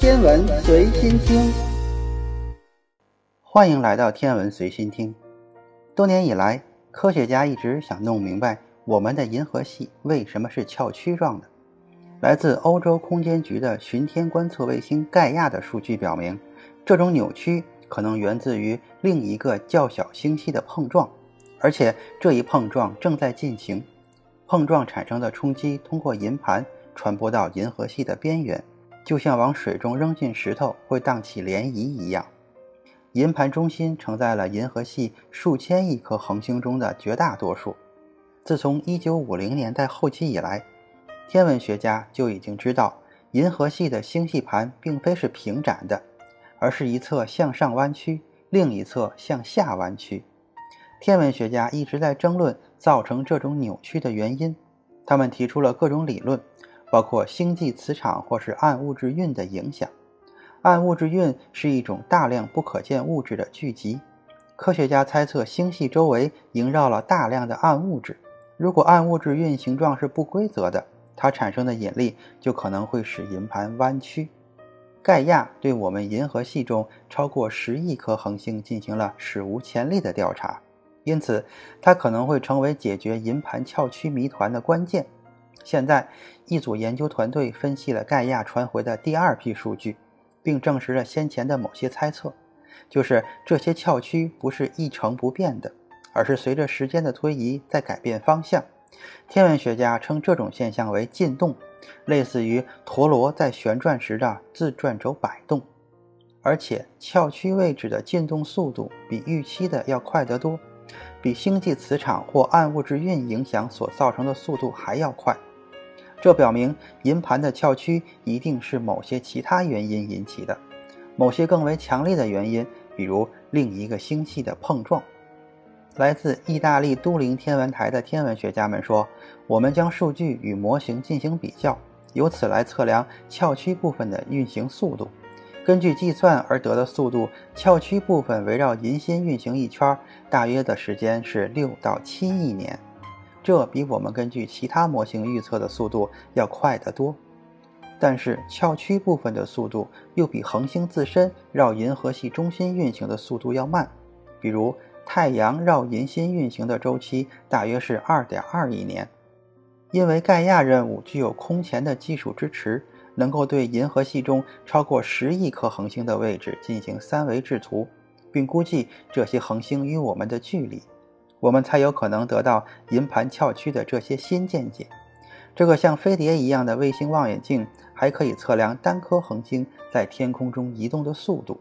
天文随心听，欢迎来到天文随心听。多年以来，科学家一直想弄明白我们的银河系为什么是翘曲状的。来自欧洲空间局的巡天观测卫星盖亚的数据表明，这种扭曲可能源自于另一个较小星系的碰撞，而且这一碰撞正在进行。碰撞产生的冲击通过银盘传播到银河系的边缘。就像往水中扔进石头会荡起涟漪一样，银盘中心承载了银河系数千亿颗恒星中的绝大多数。自从1950年代后期以来，天文学家就已经知道，银河系的星系盘并非是平展的，而是一侧向上弯曲，另一侧向下弯曲。天文学家一直在争论造成这种扭曲的原因，他们提出了各种理论。包括星际磁场或是暗物质运的影响。暗物质运是一种大量不可见物质的聚集。科学家猜测，星系周围萦绕了大量的暗物质。如果暗物质运形状是不规则的，它产生的引力就可能会使银盘弯曲。盖亚对我们银河系中超过十亿颗恒星进行了史无前例的调查，因此它可能会成为解决银盘翘曲谜团的关键。现在，一组研究团队分析了盖亚传回的第二批数据，并证实了先前的某些猜测，就是这些翘曲不是一成不变的，而是随着时间的推移在改变方向。天文学家称这种现象为进动，类似于陀螺在旋转时的自转轴摆动，而且翘曲位置的进动速度比预期的要快得多，比星际磁场或暗物质运影响所造成的速度还要快。这表明银盘的翘曲一定是某些其他原因引起的，某些更为强烈的原因，比如另一个星系的碰撞。来自意大利都灵天文台的天文学家们说：“我们将数据与模型进行比较，由此来测量翘曲部分的运行速度。根据计算而得的速度，翘曲部分围绕银心运行一圈，大约的时间是六到七亿年。”这比我们根据其他模型预测的速度要快得多，但是翘曲部分的速度又比恒星自身绕银河系中心运行的速度要慢。比如，太阳绕银心运行的周期大约是2.2亿年。因为盖亚任务具有空前的技术支持，能够对银河系中超过十亿颗恒星的位置进行三维制图，并估计这些恒星与我们的距离。我们才有可能得到银盘翘曲的这些新见解。这个像飞碟一样的卫星望远镜还可以测量单颗恒星在天空中移动的速度，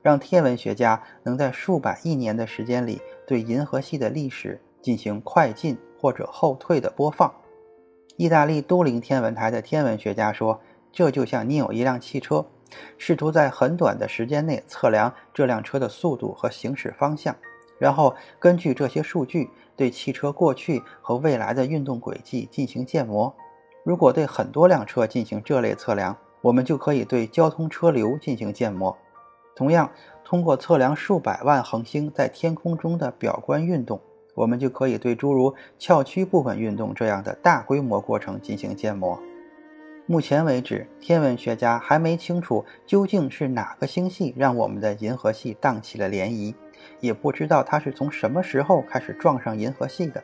让天文学家能在数百亿年的时间里对银河系的历史进行快进或者后退的播放。意大利都灵天文台的天文学家说：“这就像你有一辆汽车，试图在很短的时间内测量这辆车的速度和行驶方向。”然后根据这些数据，对汽车过去和未来的运动轨迹进行建模。如果对很多辆车进行这类测量，我们就可以对交通车流进行建模。同样，通过测量数百万恒星在天空中的表观运动，我们就可以对诸如翘曲部分运动这样的大规模过程进行建模。目前为止，天文学家还没清楚究竟是哪个星系让我们的银河系荡起了涟漪。也不知道它是从什么时候开始撞上银河系的。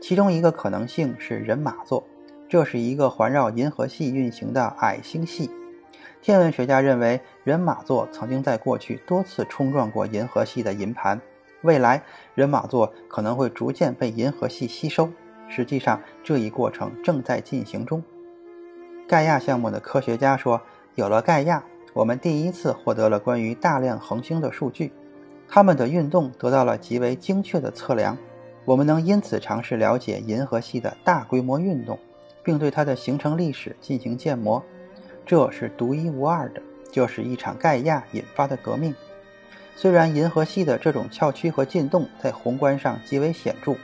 其中一个可能性是人马座，这是一个环绕银河系运行的矮星系。天文学家认为，人马座曾经在过去多次冲撞过银河系的银盘，未来人马座可能会逐渐被银河系吸收。实际上，这一过程正在进行中。盖亚项目的科学家说：“有了盖亚，我们第一次获得了关于大量恒星的数据。”它们的运动得到了极为精确的测量，我们能因此尝试了解银河系的大规模运动，并对它的形成历史进行建模。这是独一无二的，就是一场盖亚引发的革命。虽然银河系的这种翘曲和进动在宏观上极为显著，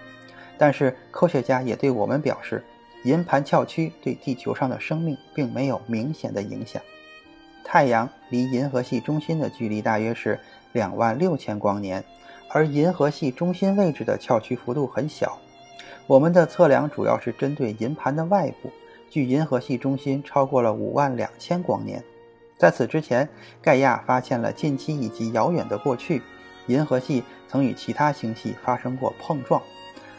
但是科学家也对我们表示，银盘翘曲对地球上的生命并没有明显的影响。太阳离银河系中心的距离大约是。两万六千光年，而银河系中心位置的翘曲幅度很小。我们的测量主要是针对银盘的外部，距银河系中心超过了五万两千光年。在此之前，盖亚发现了近期以及遥远的过去，银河系曾与其他星系发生过碰撞。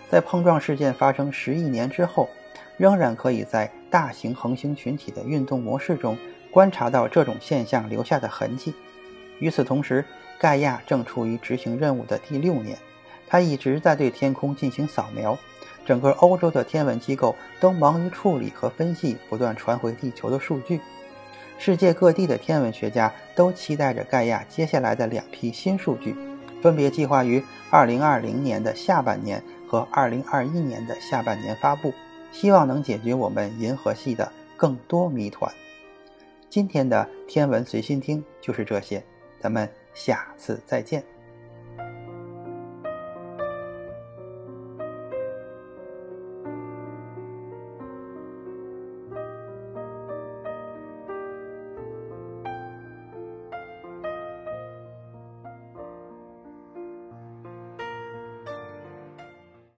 在碰撞事件发生十亿年之后，仍然可以在大型恒星群体的运动模式中观察到这种现象留下的痕迹。与此同时，盖亚正处于执行任务的第六年，他一直在对天空进行扫描。整个欧洲的天文机构都忙于处理和分析不断传回地球的数据。世界各地的天文学家都期待着盖亚接下来的两批新数据，分别计划于2020年的下半年和2021年的下半年发布，希望能解决我们银河系的更多谜团。今天的天文随心听就是这些，咱们下次再见。